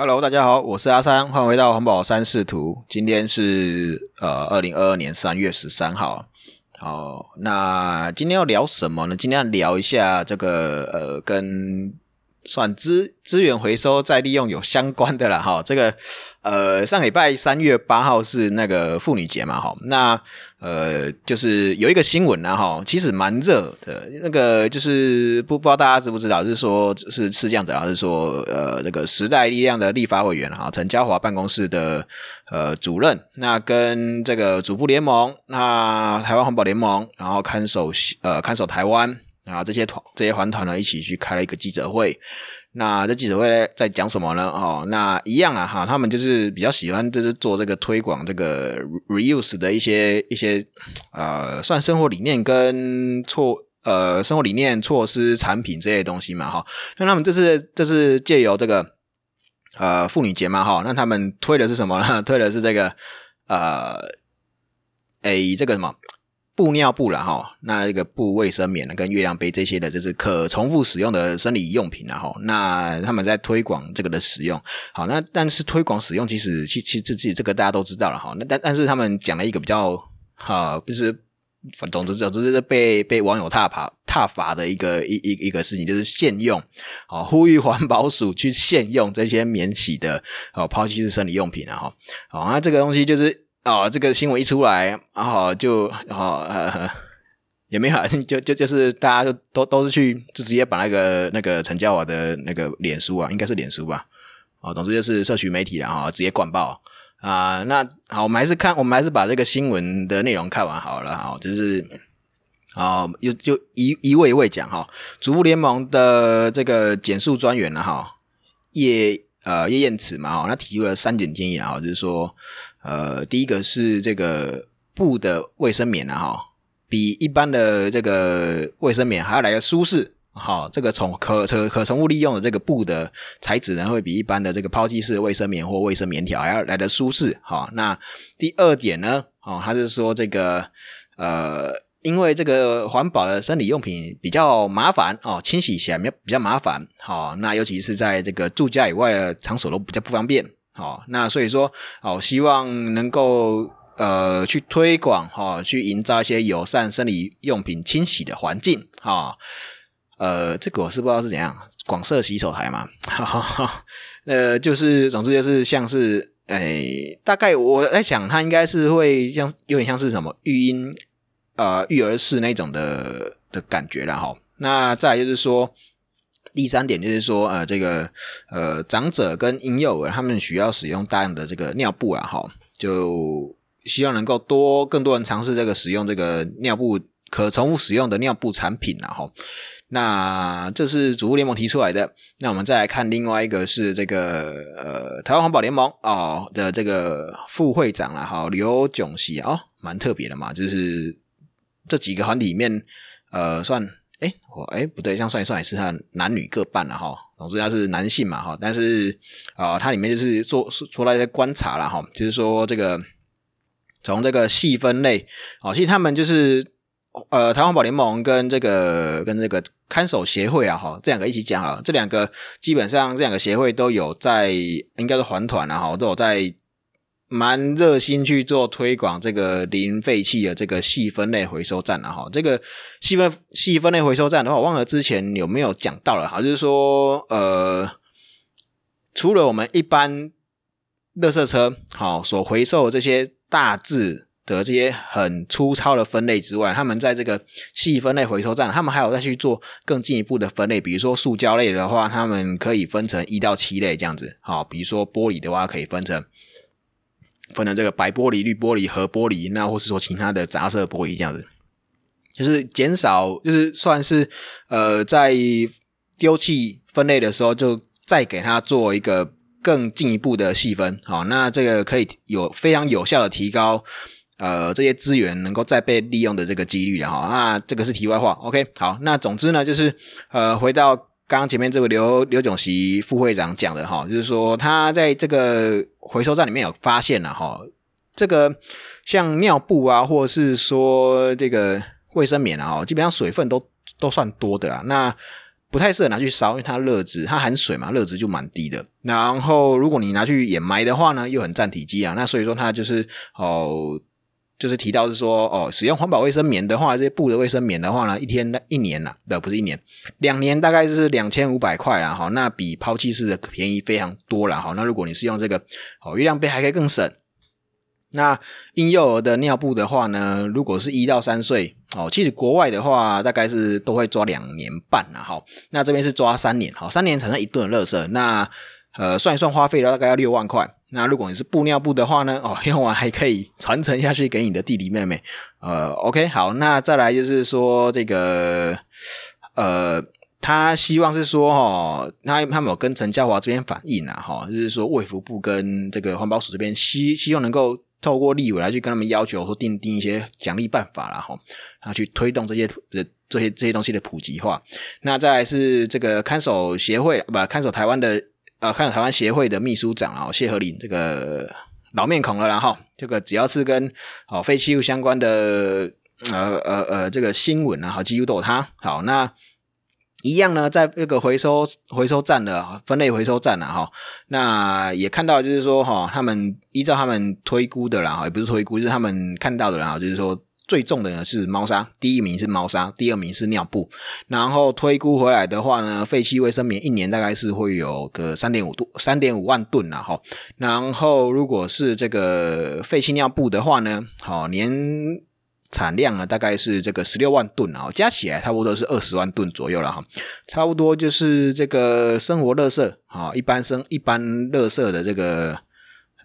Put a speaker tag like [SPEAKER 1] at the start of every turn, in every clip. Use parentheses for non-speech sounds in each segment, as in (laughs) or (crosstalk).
[SPEAKER 1] Hello，大家好，我是阿三，欢迎回到环保三视图。今天是呃二零二二年三月十三号。好，那今天要聊什么呢？今天要聊一下这个呃跟。算资资源回收再利用有相关的了哈，这个呃上礼拜三月八号是那个妇女节嘛哈，那呃就是有一个新闻呢哈，其实蛮热的，那个就是不不知道大家知不知道，是说是是这样子啊，是说呃那个时代力量的立法委员哈陈嘉华办公室的呃主任，那跟这个主妇联盟、那台湾环保联盟，然后看守呃看守台湾。啊，这些团这些环团呢，一起去开了一个记者会。那这记者会在讲什么呢？哦，那一样啊，哈，他们就是比较喜欢，就是做这个推广这个 reuse 的一些一些呃，算生活理念跟措呃生活理念措施产品这些东西嘛，哈。那他们这是这是借由这个呃妇女节嘛，哈，那他们推的是什么呢？(laughs) 推的是这个呃，诶，这个什么？布尿布了哈，那这个布卫生棉呢，跟月亮杯这些的，就是可重复使用的生理用品了哈。那他们在推广这个的使用，好，那但是推广使用，其实其其实自己这个大家都知道了哈。那但但是他们讲了一个比较哈，就是，总之总之是被被网友踏爬踏伐的一个一一一个事情，就是限用，好，呼吁环保署去限用这些免洗的哦抛弃式生理用品了哈。好，那这个东西就是。哦，这个新闻一出来，然后就哦，也没有，(laughs) 就就就是大家就都都是去，就直接把那个那个陈嘉华的那个脸书啊，应该是脸书吧，哦，总之就是社区媒体了哈，直接灌爆啊。那好，我们还是看，我们还是把这个新闻的内容看完好了哈，就是啊，又就一一位一位讲哈，主妇联盟的这个减速专员了哈，叶呃叶燕慈嘛，那提出了三点建议啊，就是说。呃，第一个是这个布的卫生棉啊，哈，比一般的这个卫生棉还要来的舒适，哈，这个从可可可重复利用的这个布的材质呢，会比一般的这个抛弃式卫生棉或卫生棉条还要来的舒适，哈。那第二点呢，哦，他是说这个呃，因为这个环保的生理用品比较麻烦哦，清洗起来比较麻烦，好，那尤其是在这个住家以外的场所都比较不方便。好，那所以说，好，希望能够呃去推广哈，去营造一些友善生理用品清洗的环境哈。呃，这个我是不知道是怎样，广设洗手台嘛。哈哈呃，就是总之就是像是，哎，大概我在想，它应该是会像有点像是什么育婴呃育儿室那种的的感觉了哈。那再就是说。第三点就是说，呃，这个呃，长者跟婴幼儿他们需要使用大量的这个尿布啊，哈，就希望能够多更多人尝试这个使用这个尿布可重复使用的尿布产品啊，哈。那这是主妇联盟提出来的。那我们再来看另外一个是这个呃，台湾环保联盟哦的这个副会长啊，哈，刘炯熙哦，蛮特别的嘛，就是这几个团体里面，呃，算。哎，我哎不对，这样算一算也是他男女各半了哈。总之他是男性嘛哈，但是啊，它里面就是做出来的观察了哈，就是说这个从这个细分类，哦，其实他们就是呃台湾保联盟跟这个跟这个看守协会啊哈，这两个一起讲了，这两个基本上这两个协会都有在，应该是还团了哈，都有在。蛮热心去做推广这个零废弃的这个细分类回收站了哈，这个细分细分类回收站的话，我忘了之前有没有讲到了哈，就是说呃，除了我们一般垃圾车好所回收这些大致的这些很粗糙的分类之外，他们在这个细分类回收站，他们还有再去做更进一步的分类，比如说塑胶类的话，他们可以分成一到七类这样子，好，比如说玻璃的话，可以分成。分成这个白玻璃、绿玻璃和玻璃，那或是说其他的杂色玻璃这样子，就是减少，就是算是呃在丢弃分类的时候，就再给它做一个更进一步的细分。好，那这个可以有非常有效的提高呃这些资源能够再被利用的这个几率的哈。那这个是题外话。OK，好，那总之呢，就是呃回到。刚刚前面这位刘刘炯席副会长讲的哈，就是说他在这个回收站里面有发现了哈，这个像尿布啊，或者是说这个卫生棉啊，基本上水分都都算多的啦。那不太适合拿去烧，因为它热值它含水嘛，热值就蛮低的。然后如果你拿去掩埋的话呢，又很占体积啊。那所以说它就是哦，就是提到是说哦，使用环保卫生棉的话，这些布的卫生棉的话呢，一天一年呐，不不是一年，两年大概是两千五百块啦。哈，那比抛弃式的便宜非常多了哈。那如果你是用这个哦，月亮杯还可以更省。那婴幼儿的尿布的话呢，如果是一到三岁哦，其实国外的话大概是都会抓两年半了哈。那这边是抓三年，好，三年产生一顿垃圾。那呃，算一算花费了大概要六万块。那如果你是布尿布的话呢，哦，(laughs) 用完还可以传承下去给你的弟弟妹妹。呃，OK，好，那再来就是说这个呃，他希望是说哈，他他们有跟陈嘉华这边反映啊，哈，就是说卫福部跟这个环保署这边希希望能够。透过立委来去跟他们要求说定定一些奖励办法然后去推动这些的这些这些东西的普及化。那再来是这个看守协会不看守台湾的呃看台湾协会的秘书长啊谢和林这个老面孔了然后这个只要是跟哦废弃物相关的呃呃呃这个新闻啊好几乎都有他好那。一样呢，在那个回收回收站的分类回收站啊，哈，那也看到就是说哈，他们依照他们推估的啦，也不是推估，就是他们看到的啦，就是说最重的呢是猫砂，第一名是猫砂，第二名是尿布，然后推估回来的话呢，废弃卫生棉一年大概是会有个三点五度三点五万吨啦，哈，然后如果是这个废弃尿布的话呢，好年。产量呢，大概是这个十六万吨啊，加起来差不多是二十万吨左右了哈，差不多就是这个生活垃圾啊，一般生一般垃圾的这个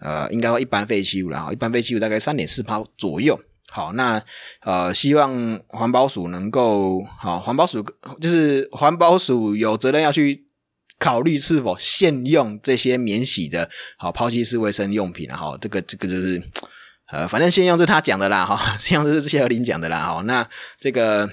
[SPEAKER 1] 呃，应该说一般废弃物了哈，一般废弃物大概三点四包左右。好，那呃，希望环保署能够好，环保署就是环保署有责任要去考虑是否限用这些免洗的好抛弃式卫生用品然后，这个这个就是。呃，反正先用是他讲的啦，哈，(laughs) 先用是谢和林讲的啦，哈。那这个，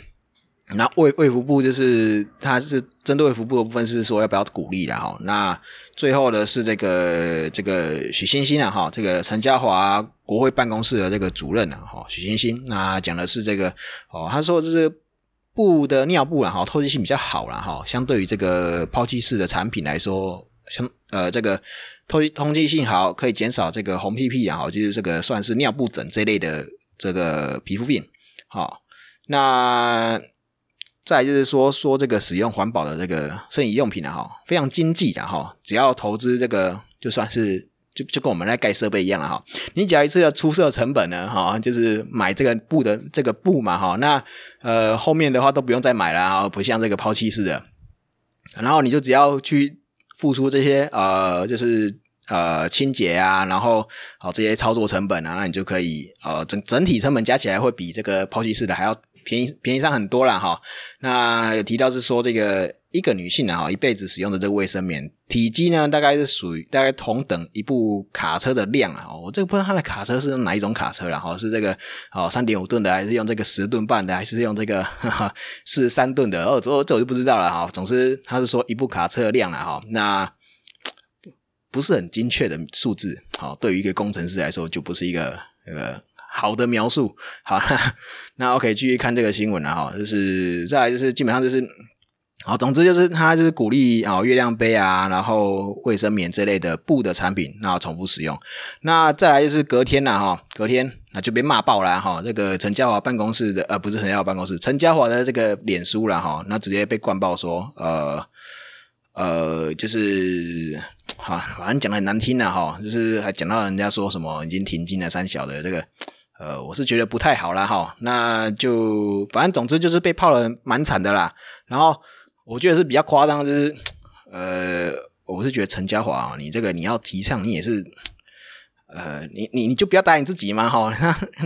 [SPEAKER 1] 那卫卫福部就是他是针对卫福部的部分是说要不要鼓励的哈。那最后的是这个这个许欣欣啊，哈，这个陈家华国会办公室的这个主任啊，哈，许欣欣，那讲的是这个哦，他说这是布的尿布啊，哈，透气性比较好了哈，相对于这个抛弃式的产品来说，相呃这个。透通气性好，可以减少这个红屁屁啊，好，就是这个算是尿布疹这类的这个皮肤病。好，那再就是说说这个使用环保的这个生理用品啊，哈，非常经济的哈，只要投资这个就算是就就跟我们来盖设备一样了哈。你只要一次的出色成本呢，哈，就是买这个布的这个布嘛，哈，那呃后面的话都不用再买了啊，不像这个抛弃式的，然后你就只要去付出这些呃，就是。呃，清洁啊，然后好这些操作成本啊，那你就可以呃整整体成本加起来会比这个抛弃式的还要便宜便宜上很多了哈。那有提到是说这个一个女性啊，哈一辈子使用的这个卫生棉体积呢，大概是属于大概同等一部卡车的量啊。我这个不知道它的卡车是用哪一种卡车了哈，是这个哦三点五吨的，还是用这个十吨半的，还是用这个 (laughs) 四十三吨的？哦，这这我就不知道了哈。总之他是说一部卡车的量了哈。那不是很精确的数字，好，对于一个工程师来说，就不是一个呃好的描述。好，(laughs) 那 OK，继续看这个新闻了哈，就是再来就是基本上就是，好，总之就是他就是鼓励啊月亮杯啊，然后卫生棉这类的布的产品，那重复使用。那再来就是隔天了哈，隔天那就被骂爆了哈，这个陈嘉华办公室的呃不是陈嘉华办公室，陈嘉华的这个脸书了哈，那直接被灌爆说呃呃就是。好，反正讲的很难听的哈，就是还讲到人家说什么已经停经了三小的这个，呃，我是觉得不太好啦哈。那就反正总之就是被泡了蛮惨的啦。然后我觉得是比较夸张，就是呃，我是觉得陈嘉华，你这个你要提倡，你也是，呃，你你你就不要答应自己嘛哈。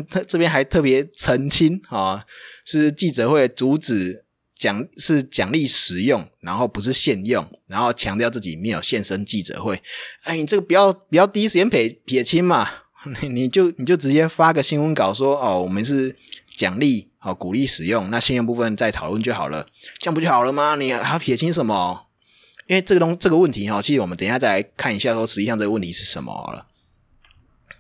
[SPEAKER 1] 他 (laughs) 这边还特别澄清啊，是记者会阻止。奖是奖励使用，然后不是限用，然后强调自己没有现身记者会。哎，你这个不要不要第一时间撇撇清嘛，(laughs) 你你就你就直接发个新闻稿说哦，我们是奖励哦鼓励使用，那信用部分再讨论就好了，这样不就好了吗？你还要撇清什么？因为这个东这个问题哈，其实我们等一下再来看一下，说实际上这个问题是什么了。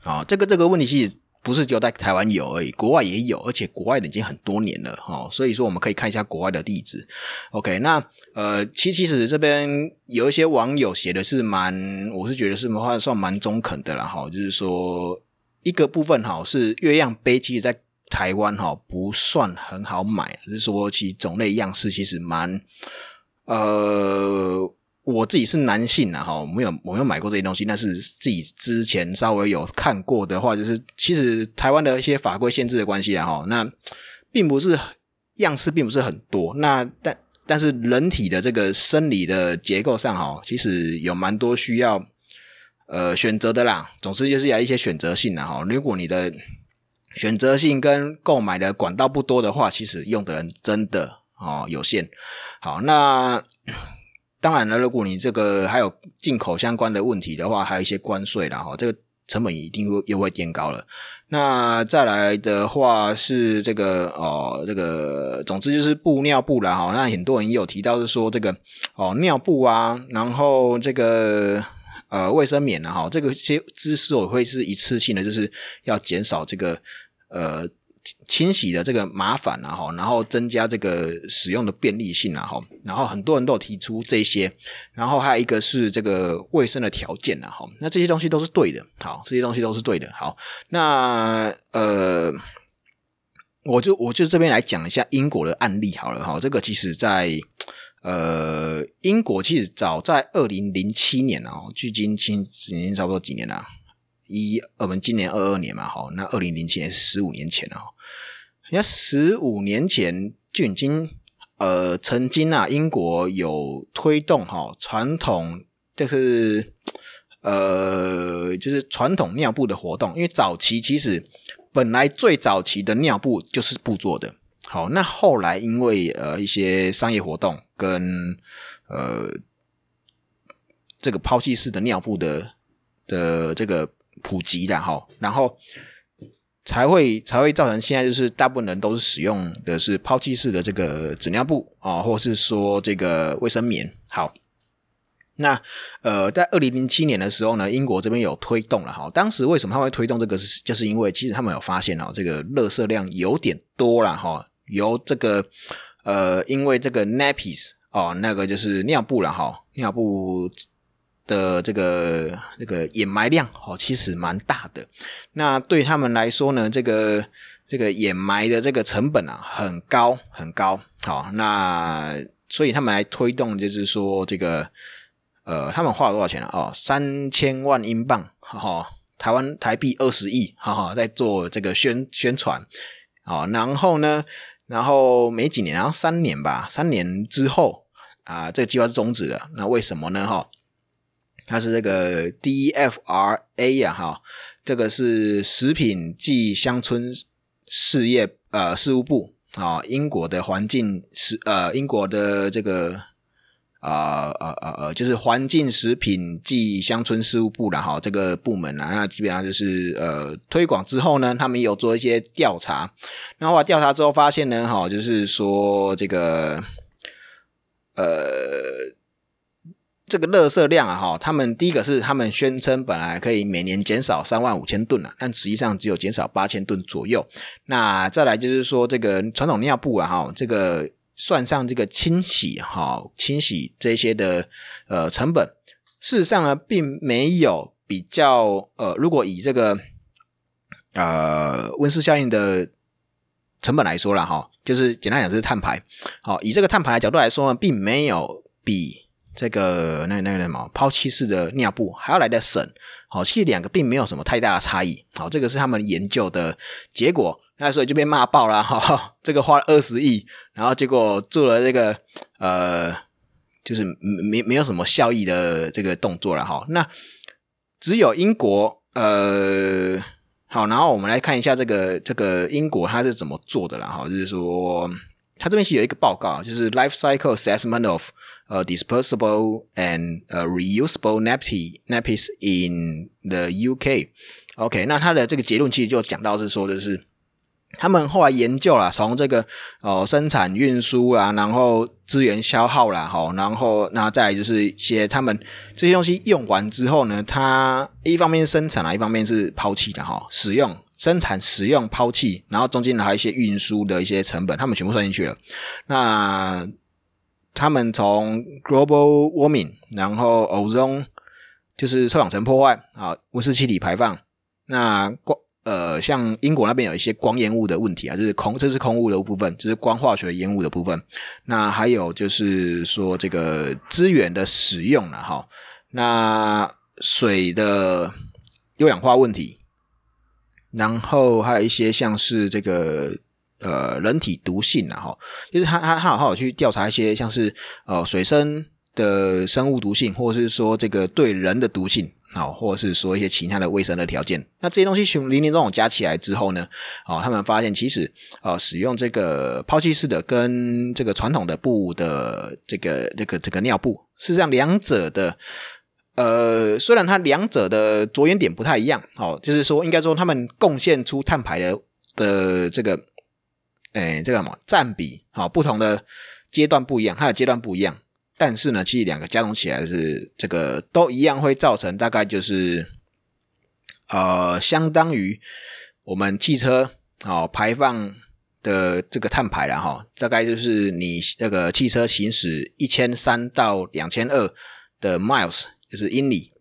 [SPEAKER 1] 好，这个这个问题其实。不是只有在台湾有而已，国外也有，而且国外的已经很多年了哈。所以说我们可以看一下国外的例子。OK，那呃，其其实这边有一些网友写的是蛮，我是觉得是话算蛮中肯的了哈，就是说一个部分哈是月亮杯，其实在台湾哈不算很好买，只是说其种类样式其实蛮呃。我自己是男性啊，哈，没有我没有买过这些东西，但是自己之前稍微有看过的话，就是其实台湾的一些法规限制的关系啊，哈，那并不是样式并不是很多，那但但是人体的这个生理的结构上，哈，其实有蛮多需要呃选择的啦。总之就是要一些选择性的哈。如果你的选择性跟购买的管道不多的话，其实用的人真的哦有限。好，那。当然了，如果你这个还有进口相关的问题的话，还有一些关税啦，哈，这个成本一定会又会垫高了。那再来的话是这个哦，这个总之就是布尿布啦，哈。那很多人也有提到是说这个哦尿布啊，然后这个呃卫生棉啊，哈，这个些之所以会是一次性的，就是要减少这个呃。清洗的这个麻烦啊哈，然后增加这个使用的便利性啊哈，然后很多人都有提出这些，然后还有一个是这个卫生的条件啊哈，那这些东西都是对的，好，这些东西都是对的，好，那呃，我就我就这边来讲一下英国的案例好了哈，这个其实在呃英国其实早在二零零七年啊，距今今已经差不多几年了。一我们今年二二年嘛，好，那二零零七年十五年前啊，人家十五年前就已经呃曾经啊，英国有推动哈传统就是呃就是传统尿布的活动，因为早期其实本来最早期的尿布就是布做的，好，那后来因为呃一些商业活动跟呃这个抛弃式的尿布的的这个。普及的哈，然后才会才会造成现在就是大部分人都是使用的是抛弃式的这个纸尿布啊，或是说这个卫生棉。好，那呃，在二零零七年的时候呢，英国这边有推动了哈。当时为什么他会推动这个？是就是因为其实他们有发现哦，这个垃圾量有点多了哈。由这个呃，因为这个 nappies 哦，那个就是尿布了哈，尿布。的这个这个掩埋量哦，其实蛮大的。那对他们来说呢，这个这个掩埋的这个成本啊，很高很高。好，那所以他们来推动，就是说这个呃，他们花了多少钱啊？哦，三千万英镑，哈哈，台湾台币二十亿，哈哈，在做这个宣宣传。好，然后呢，然后没几年，然后三年吧，三年之后啊，这个计划是终止了。那为什么呢？哈？它是这个 DFRA 呀，哈，这个是食品及乡村事业呃事务部啊，英国的环境食呃英国的这个啊呃呃呃就是环境食品及乡村事务部的哈这个部门啊，那基本上就是呃推广之后呢，他们有做一些调查，然后来调查之后发现呢，哈，就是说这个呃。这个垃圾量啊，哈，他们第一个是他们宣称本来可以每年减少三万五千吨啊，但实际上只有减少八千吨左右。那再来就是说，这个传统尿布啊，哈，这个算上这个清洗哈，清洗这些的呃成本，事实上呢，并没有比较呃，如果以这个呃温室效应的成本来说了哈，就是简单讲就是碳排，好，以这个碳排的角度来说呢，并没有比。这个那那个什么抛弃式的尿布还要来的省，好，其实两个并没有什么太大的差异，好，这个是他们研究的结果，那所以就被骂爆了哈，这个花了二十亿，然后结果做了这个呃，就是没没有什么效益的这个动作了哈，那只有英国呃，好，然后我们来看一下这个这个英国它是怎么做的了哈，就是说它这边是有一个报告，就是 Life Cycle Assessment of 呃，disposable and 呃 reusable Napte Napies in the UK。OK，那它的这个结论其实就讲到是说的是，他们后来研究了从这个哦生产运输啊，然后资源消耗啦，哈，然后那再就是一些他们这些东西用完之后呢，它一方面生产啊，一方面是抛弃的哈，使用生产、使用、抛弃，然后中间还有一些运输的一些成本，他们全部算进去了。那他们从 global warming，然后 ozone 就是臭氧层破坏啊，温室气体排放，那光呃，像英国那边有一些光烟雾的问题啊，就是空，这是空雾的部分，就是光化学烟雾的部分。那还有就是说这个资源的使用了哈，那水的优氧化问题，然后还有一些像是这个呃人体毒性啊哈，就是他他他好好去调查一些像是呃水生的生物毒性，或者是说这个对人的毒性。好，或者是说一些其他的卫生的条件，那这些东西全零零总总加起来之后呢，哦，他们发现其实呃，使用这个抛弃式的跟这个传统的布的这个这个这个尿布，事实上两者的呃，虽然它两者的着眼点不太一样，哦，就是说应该说他们贡献出碳排的的这个，哎，这个什么占比，好，不同的阶段不一样，它的阶段不一样。但是呢，其实两个加总起来是这个都一样，会造成大概就是呃，相当于我们汽车哦排放的这个碳排了哈，大概就是你那个汽车行驶一千三到两千二的 miles，就是英里，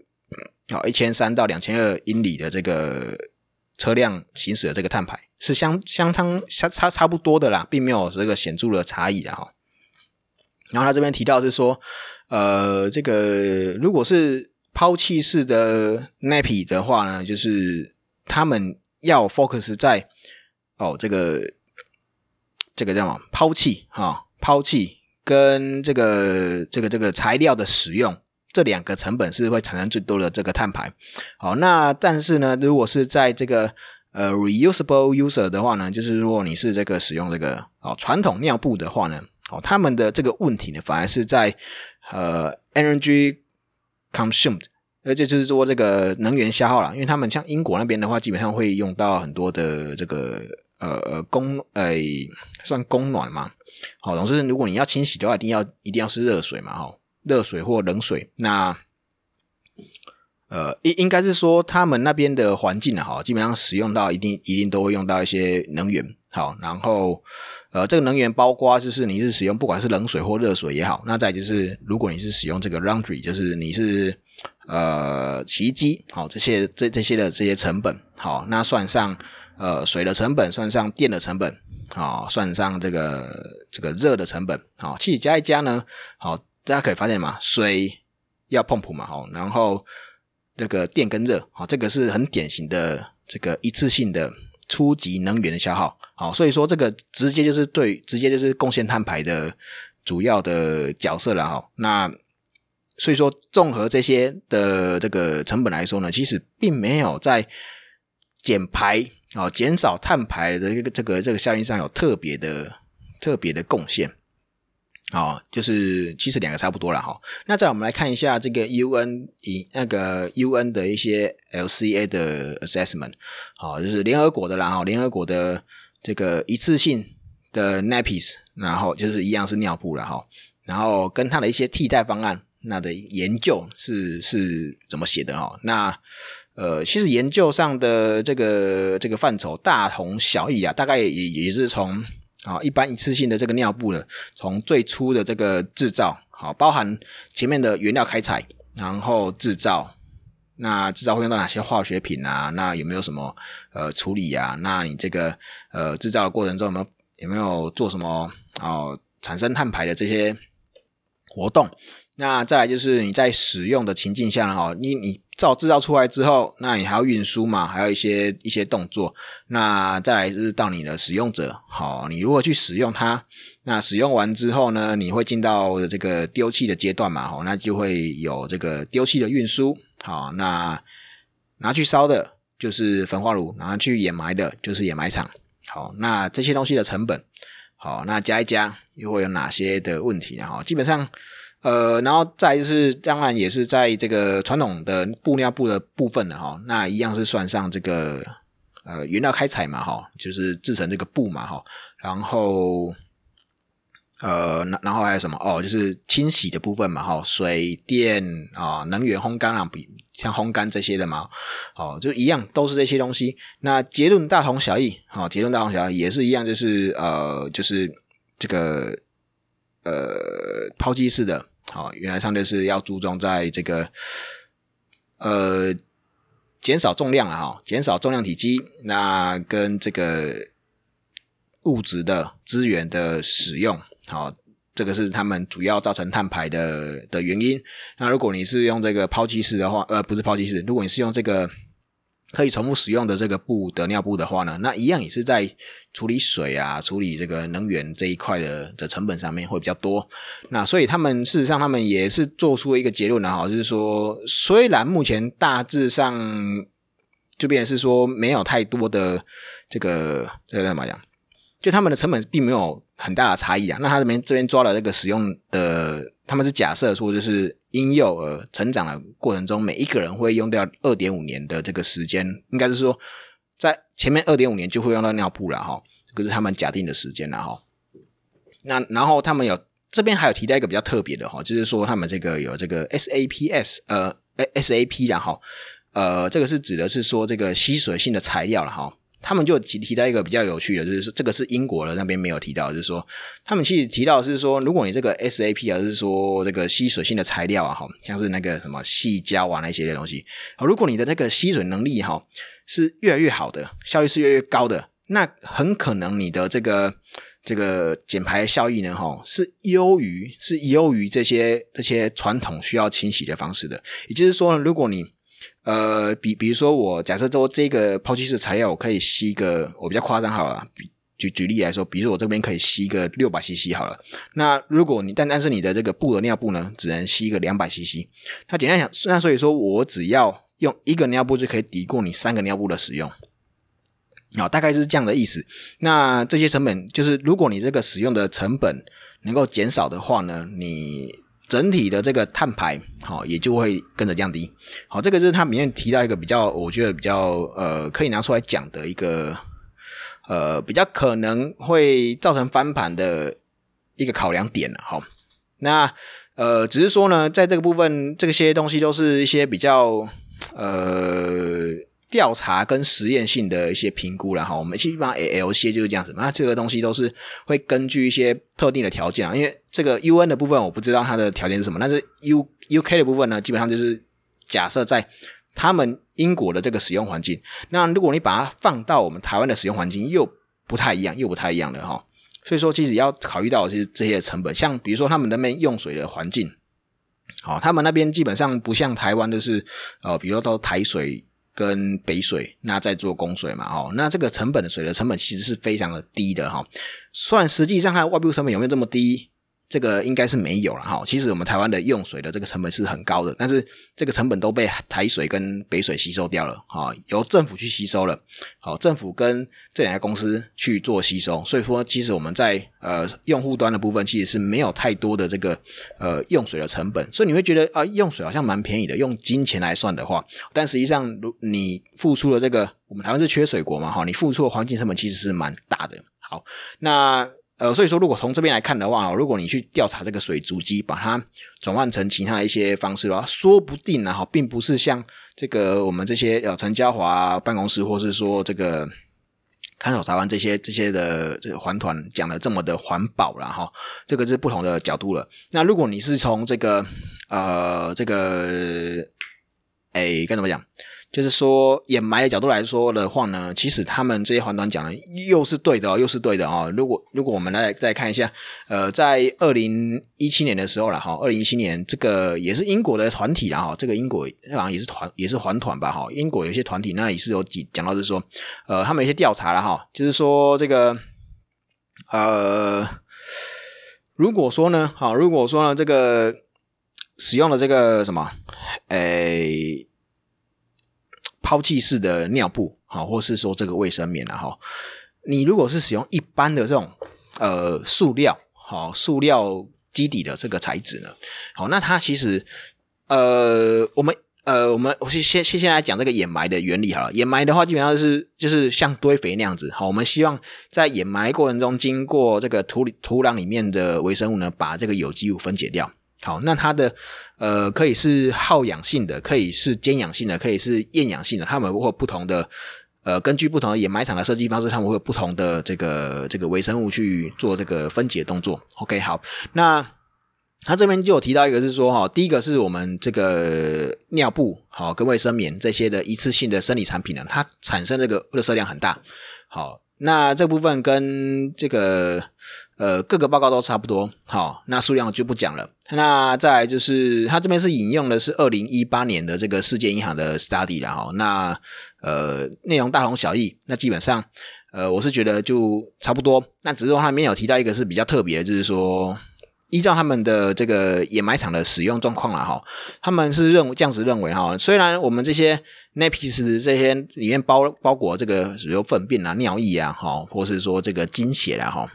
[SPEAKER 1] 好一千三到两千二英里的这个车辆行驶的这个碳排是相相当差差差不多的啦，并没有这个显著的差异的哈。然后他这边提到是说，呃，这个如果是抛弃式的 nappy 的话呢，就是他们要 focus 在哦，这个这个叫什么？抛弃哈，抛弃跟这个这个这个材料的使用这两个成本是会产生最多的这个碳排。好，那但是呢，如果是在这个呃 reusable user 的话呢，就是如果你是这个使用这个哦传统尿布的话呢。哦，他们的这个问题呢，反而是在呃 energy consumed，而且就是说这个能源消耗了，因为他们像英国那边的话，基本上会用到很多的这个呃呃供呃算供暖嘛。好，总之如果你要清洗的话，一定要一定要是热水嘛，哈，热水或冷水。那呃应应该是说他们那边的环境呢，哈，基本上使用到一定一定都会用到一些能源。好，然后。呃，这个能源包括就是你是使用不管是冷水或热水也好，那再就是如果你是使用这个 laundry，就是你是呃洗衣机，好这些这这些的这些成本，好那算上呃水的成本，算上电的成本，好算上这个这个热的成本，好其实加一加呢，好大家可以发现嘛，水要碰普嘛，好然后那个电跟热，好这个是很典型的这个一次性的初级能源的消耗。好，所以说这个直接就是对，直接就是贡献碳排的主要的角色了哈。那所以说，综合这些的这个成本来说呢，其实并没有在减排啊、减少碳排的这个这个这个效应上有特别的特别的贡献。好，就是其实两个差不多了哈。那再我们来看一下这个 UN 以那个 UN 的一些 LCA 的 assessment，好，就是联合国的啦哈，联合国的。这个一次性的 nappies，然后就是一样是尿布了哈，然后跟它的一些替代方案，那的研究是是怎么写的哈？那呃，其实研究上的这个这个范畴大同小异啊，大概也也是从啊一般一次性的这个尿布呢，从最初的这个制造，好，包含前面的原料开采，然后制造。那制造会用到哪些化学品啊？那有没有什么呃处理啊？那你这个呃制造的过程中有没有有没有做什么哦产生碳排的这些活动？那再来就是你在使用的情境下哈，你你造制造出来之后，那你还要运输嘛？还有一些一些动作。那再来就是到你的使用者，好，你如何去使用它？那使用完之后呢，你会进到这个丢弃的阶段嘛？好，那就会有这个丢弃的运输。好，那拿去烧的就是焚化炉，拿去掩埋的就是掩埋场。好，那这些东西的成本，好，那加一加又会有哪些的问题呢？哈，基本上，呃，然后再就是，当然也是在这个传统的布料布的部分的哈，那一样是算上这个呃原料开采嘛，哈，就是制成这个布嘛，哈，然后。呃，然然后还有什么哦，就是清洗的部分嘛，哈，水电啊，能源烘干啊，比像烘干这些的嘛，哦，就一样都是这些东西。那结论大同小异，好，结论大同小异也是一样，就是呃，就是这个呃抛弃式的，好，原来上就是要注重在这个呃减少重量了哈，减少重量体积，那跟这个物质的资源的使用。好，这个是他们主要造成碳排的的原因。那如果你是用这个抛弃式的话，呃，不是抛弃式，如果你是用这个可以重复使用的这个布的尿布的话呢，那一样也是在处理水啊、处理这个能源这一块的的成本上面会比较多。那所以他们事实上他们也是做出了一个结论呢，哈，就是说虽然目前大致上就变是说没有太多的这个这个怎么讲，就他们的成本并没有。很大的差异啊！那他这边这边抓了这个使用的，他们是假设说，就是婴幼儿成长的过程中，每一个人会用掉二点五年的这个时间，应该是说在前面二点五年就会用到尿布了哈，这是他们假定的时间了哈。那然后他们有这边还有提到一个比较特别的哈，就是说他们这个有这个 SAPS 呃 SAP 然后呃这个是指的是说这个吸水性的材料了哈。他们就提提到一个比较有趣的，就是说这个是英国的那边没有提到，就是说他们其实提到是说，如果你这个 SAP 啊，是说这个吸水性的材料啊，哈，像是那个什么细胶啊那些的东西，啊，如果你的那个吸水能力哈是越来越好的，效率是越来越高的，那很可能你的这个这个减排效益呢，哈，是优于是优于这些这些传统需要清洗的方式的。也就是说，如果你呃，比比如说，我假设说这个抛弃式材料，我可以吸个，我比较夸张好了，举举例来说，比如说我这边可以吸个六百 CC 好了。那如果你但但是你的这个布的尿布呢，只能吸一个两百 CC。那简单讲，那所以说我只要用一个尿布就可以抵过你三个尿布的使用，啊，大概是这样的意思。那这些成本就是，如果你这个使用的成本能够减少的话呢，你。整体的这个碳排，好，也就会跟着降低。好，这个就是它里面提到一个比较，我觉得比较呃，可以拿出来讲的一个呃，比较可能会造成翻盘的一个考量点了。好，那呃，只是说呢，在这个部分，这些东西都是一些比较呃。调查跟实验性的一些评估了哈，我们基本上 A L C 就是这样子，那这个东西都是会根据一些特定的条件啊，因为这个 U N 的部分我不知道它的条件是什么，但是 U U K 的部分呢，基本上就是假设在他们英国的这个使用环境，那如果你把它放到我们台湾的使用环境，又不太一样，又不太一样的哈，所以说其实要考虑到就是这些成本，像比如说他们那边用水的环境，好，他们那边基本上不像台湾的是，呃，比如说都台水。跟北水，那在做供水嘛，哦，那这个成本的水的成本其实是非常的低的哈，算实际上它外部成本有没有这么低？这个应该是没有了哈。其实我们台湾的用水的这个成本是很高的，但是这个成本都被台水跟北水吸收掉了哈，由政府去吸收了。好，政府跟这两家公司去做吸收，所以说其实我们在呃用户端的部分其实是没有太多的这个呃用水的成本，所以你会觉得啊用水好像蛮便宜的，用金钱来算的话，但实际上如你付出了这个，我们台湾是缺水国嘛哈，你付出的环境成本其实是蛮大的。好，那。呃，所以说，如果从这边来看的话，如果你去调查这个水足迹，把它转换成其他的一些方式的话，说不定呢，哈，并不是像这个我们这些呃陈家华办公室，或是说这个看守台湾这些这些的这个环团讲的这么的环保了哈，这个是不同的角度了。那如果你是从这个呃这个，哎，该怎么讲？就是说掩埋的角度来说的话呢，其实他们这些环团讲的又是对的，又是对的啊。如果如果我们来再看一下，呃，在二零一七年的时候了哈，二零一七年这个也是英国的团体了哈，这个英国好像也是团也是环团吧哈。英国有些团体那也是有几讲到就是说，呃，他们有些调查了哈，就是说这个呃，如果说呢，好，如果说呢，这个使用的这个什么，诶。抛弃式的尿布，好，或是说这个卫生棉啊，哈，你如果是使用一般的这种呃塑料，好，塑料基底的这个材质呢，好，那它其实呃，我们呃，我们我先先先先来讲这个掩埋的原理好了。掩埋的话，基本上是就是像堆肥那样子。好，我们希望在掩埋过程中，经过这个土里土壤里面的微生物呢，把这个有机物分解掉。好，那它的呃可以是耗氧性的，可以是兼氧性的，可以是厌氧性的。它们会有不同的呃，根据不同的掩埋场的设计方式，它们会有不同的这个这个微生物去做这个分解动作。OK，好，那。他这边就有提到一个，是说哈，第一个是我们这个尿布好跟卫生棉这些的一次性的生理产品呢，它产生这个热射量很大。好，那这部分跟这个呃各个报告都差不多。好，那数量就不讲了。那再就是他这边是引用的是二零一八年的这个世界银行的 study 了哈。那呃内容大同小异。那基本上呃我是觉得就差不多。那只是说他里面有提到一个是比较特别的，就是说。依照他们的这个掩埋场的使用状况了哈，他们是认为这样子认为哈，虽然我们这些 napis 这些里面包包裹这个比如粪便啊、尿液啊哈，或是说这个精血啊哈，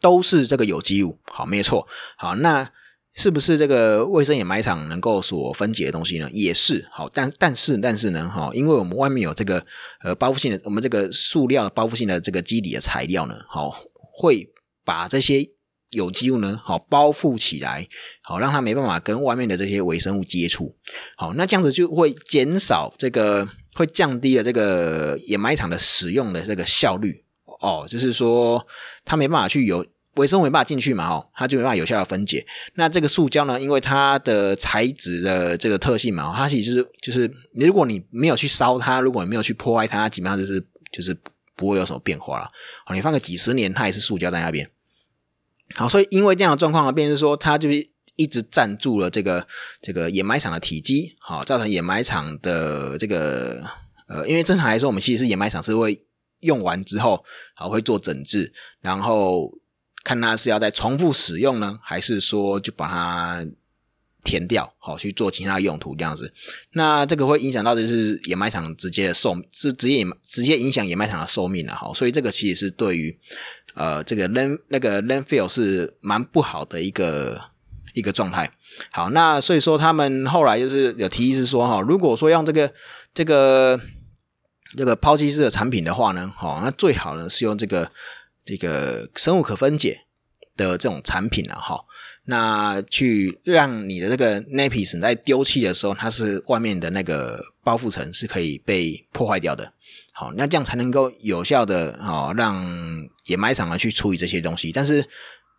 [SPEAKER 1] 都是这个有机物，好，没错，好，那是不是这个卫生掩埋场能够所分解的东西呢？也是好，但但是但是呢哈，因为我们外面有这个呃包覆性的，我们这个塑料包覆性的这个基底的材料呢，好，会把这些。有机物呢，好包覆起来，好让它没办法跟外面的这些微生物接触，好那这样子就会减少这个，会降低了这个掩埋场的使用的这个效率哦，就是说它没办法去有微生物没办法进去嘛，哦，它就没办法有效的分解。那这个塑胶呢，因为它的材质的这个特性嘛，它其实就是就是如果你没有去烧它，如果你没有去破坏它，它基本上就是就是不会有什么变化了。好，你放个几十年，它也是塑胶在那边。好，所以因为这样的状况呢，变成说它就是一直占住了这个这个掩埋场的体积，好，造成掩埋场的这个呃，因为正常来说，我们其实是掩埋场是会用完之后，好会做整治，然后看它是要再重复使用呢，还是说就把它填掉，好去做其他用途这样子。那这个会影响到的是掩埋场直接的寿，是直接直接影响掩埋场的寿命了，好，所以这个其实是对于。呃，这个扔那个 landfill 是蛮不好的一个一个状态。好，那所以说他们后来就是有提议是说哈，如果说用这个这个这个抛弃式的产品的话呢，好，那最好呢是用这个这个生物可分解的这种产品了哈。那去让你的这个 napis 在丢弃的时候，它是外面的那个包覆层是可以被破坏掉的。好，那这样才能够有效的哈，让掩埋场呢去处理这些东西。但是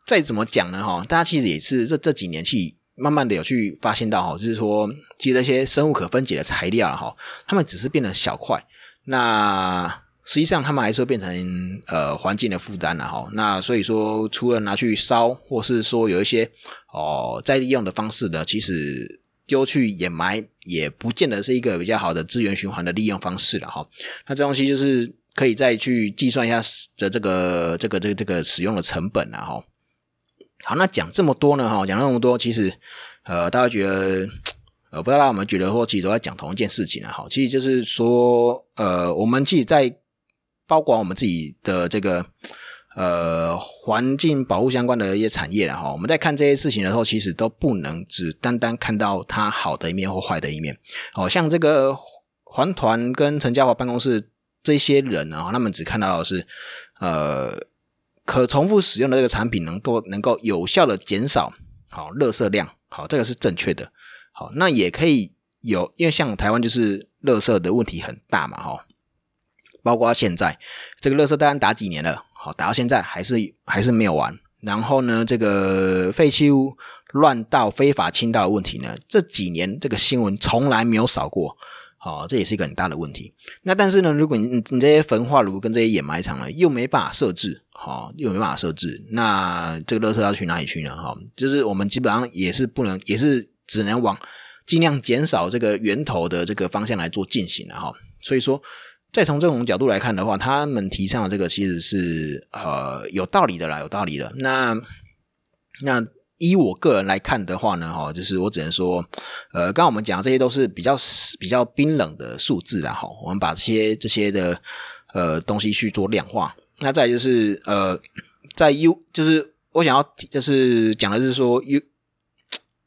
[SPEAKER 1] 再怎么讲呢哈，大家其实也是这这几年去慢慢的有去发现到哈，就是说其实这些生物可分解的材料哈，它们只是变成小块，那实际上它们还是会变成呃环境的负担了哈。那所以说，除了拿去烧，或是说有一些哦再利用的方式的，其实。丢去掩埋也不见得是一个比较好的资源循环的利用方式了哈。那这东西就是可以再去计算一下的这个这个这个这个使用的成本了哈。好，那讲这么多呢哈，讲那么多，其实呃，大家觉得呃，不知道我们觉得说，其实都在讲同一件事情啊？哈，其实就是说呃，我们自己在包管我们自己的这个。呃，环境保护相关的一些产业了哈，我们在看这些事情的时候，其实都不能只单单看到它好的一面或坏的一面。好像这个环团跟陈家华办公室这些人呢，他们只看到的是呃可重复使用的这个产品能够能够有效的减少好垃圾量，好这个是正确的。好，那也可以有，因为像台湾就是垃圾的问题很大嘛哈，包括现在这个垃圾单打几年了。好，打到现在还是还是没有完。然后呢，这个废弃物乱倒、非法倾倒的问题呢，这几年这个新闻从来没有少过。好，这也是一个很大的问题。那但是呢，如果你你这些焚化炉跟这些掩埋场呢，又没办法设置，好，又没办法设置，那这个垃圾要去哪里去呢？哈，就是我们基本上也是不能，也是只能往尽量减少这个源头的这个方向来做进行了哈。所以说。再从这种角度来看的话，他们提倡的这个其实是呃有道理的啦，有道理的。那那依我个人来看的话呢，哈，就是我只能说，呃，刚刚我们讲的这些都是比较比较冰冷的数字啦，哈。我们把这些这些的呃东西去做量化。那再就是呃，在 U 就是我想要就是讲的是说 U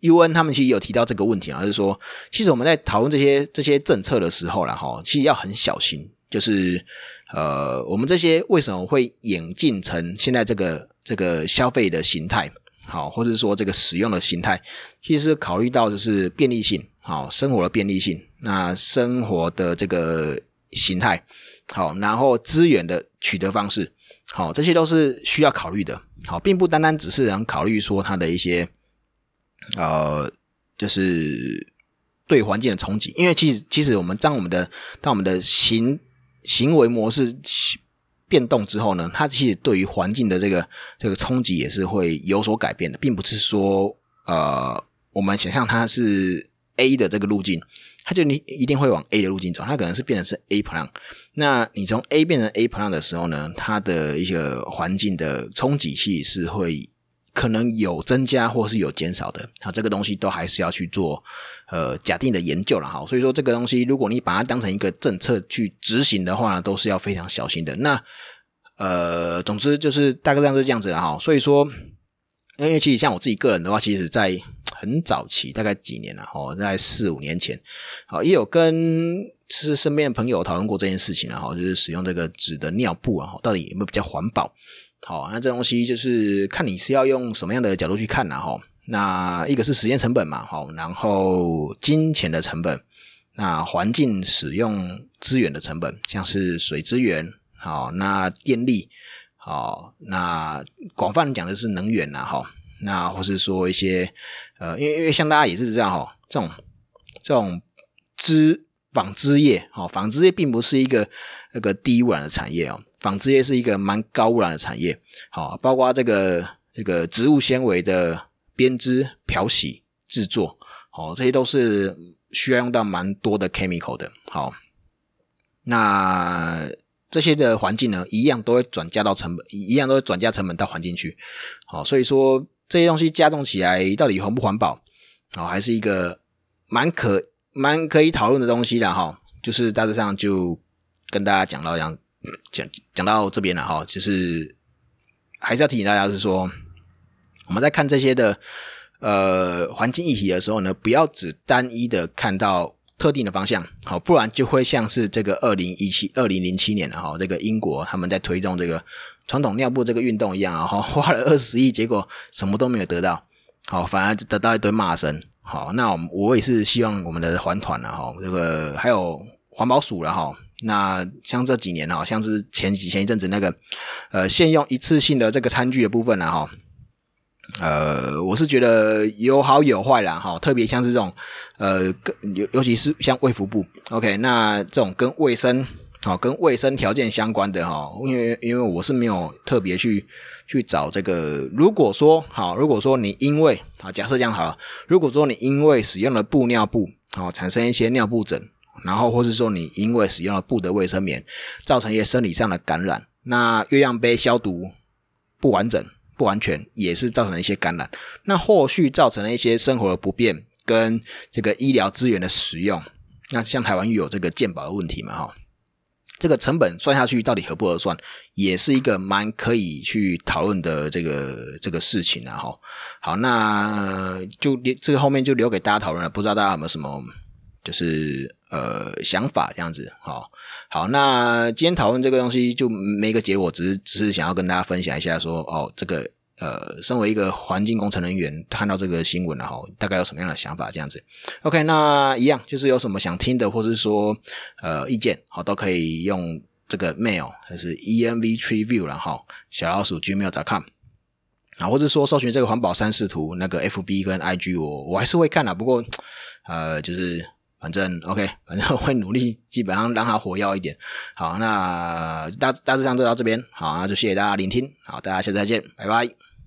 [SPEAKER 1] UN 他们其实有提到这个问题啊，就是说，其实我们在讨论这些这些政策的时候了哈，其实要很小心，就是呃，我们这些为什么会演进成现在这个这个消费的形态，好，或者说这个使用的形态，其实考虑到就是便利性，好，生活的便利性，那生活的这个形态，好，然后资源的取得方式，好，这些都是需要考虑的，好，并不单单只是能考虑说它的一些。呃，就是对环境的冲击，因为其实其实我们当我们的当我们的行行为模式变动之后呢，它其实对于环境的这个这个冲击也是会有所改变的，并不是说呃我们想象它是 A 的这个路径，它就你一定会往 A 的路径走，它可能是变成是 A plan。那你从 A 变成 A plan 的时候呢，它的一个环境的冲击器是会。可能有增加或是有减少的，啊，这个东西都还是要去做呃假定的研究了哈。所以说这个东西，如果你把它当成一个政策去执行的话，都是要非常小心的。那呃，总之就是大概这样是这样子了哈。所以说，因为其实像我自己个人的话，其实在很早期，大概几年了哦，在四五年前，好也有跟是身边的朋友讨论过这件事情然后就是使用这个纸的尿布啊，到底有没有比较环保？好，那这东西就是看你是要用什么样的角度去看呢？哈，那一个是时间成本嘛，好，然后金钱的成本，那环境使用资源的成本，像是水资源，好，那电力，好，那广泛讲的是能源呐，哈，那或是说一些，呃，因为因为像大家也是这样哈，这种这种织纺织业，好，纺织业并不是一个那个低污染的产业哦。纺织业是一个蛮高污染的产业，好，包括这个这个植物纤维的编织、漂洗、制作，好，这些都是需要用到蛮多的 chemical 的，好，那这些的环境呢，一样都会转嫁到成本，一样都会转嫁成本到环境去，好，所以说这些东西加重起来，到底环不环保，好，还是一个蛮可蛮可以讨论的东西的哈，就是大致上就跟大家讲到这样。讲讲到这边了哈，就是还是要提醒大家，是说我们在看这些的呃环境议题的时候呢，不要只单一的看到特定的方向，好，不然就会像是这个二零一七、二零零七年的哈，这个英国他们在推动这个传统尿布这个运动一样啊，哈，花了二十亿，结果什么都没有得到，好，反而得到一堆骂声。好，那我我也是希望我们的环团了，哈，这个还有环保署了哈。那像这几年哈，像是前几前一阵子那个，呃，现用一次性的这个餐具的部分呢哈，呃，我是觉得有好有坏啦哈，特别像是这种，呃，尤尤其是像卫福部，OK，那这种跟卫生好跟卫生条件相关的哈，因为因为我是没有特别去去找这个，如果说好，如果说你因为啊，假设这样好了，如果说你因为使用了布尿布，好产生一些尿布疹。然后，或是说你因为使用了布的卫生棉，造成一些生理上的感染，那月亮杯消毒不完整、不完全，也是造成了一些感染。那后续造成了一些生活的不便跟这个医疗资源的使用。那像台湾又有这个健保的问题嘛？哈，这个成本算下去到底合不合算，也是一个蛮可以去讨论的这个这个事情啊！哈，好，那就这个后面就留给大家讨论了。不知道大家有没有什么就是。呃，想法这样子，好，好，那今天讨论这个东西就没个结果，只是只是想要跟大家分享一下，说哦，这个呃，身为一个环境工程人员，看到这个新闻了哈，大概有什么样的想法这样子？OK，那一样就是有什么想听的，或是说呃意见，好，都可以用这个 mail，就是 envtreeview 了哈，小老鼠 gmail.com 啊，或者说搜寻这个环保三视图那个 FB 跟 IG，我我还是会看的，不过呃，就是。反正 OK，(laughs) 反正我会努力，基本上让它火药一点。好，那大大致上就到这边。好，那就谢谢大家聆听。好，大家下次再见，拜拜。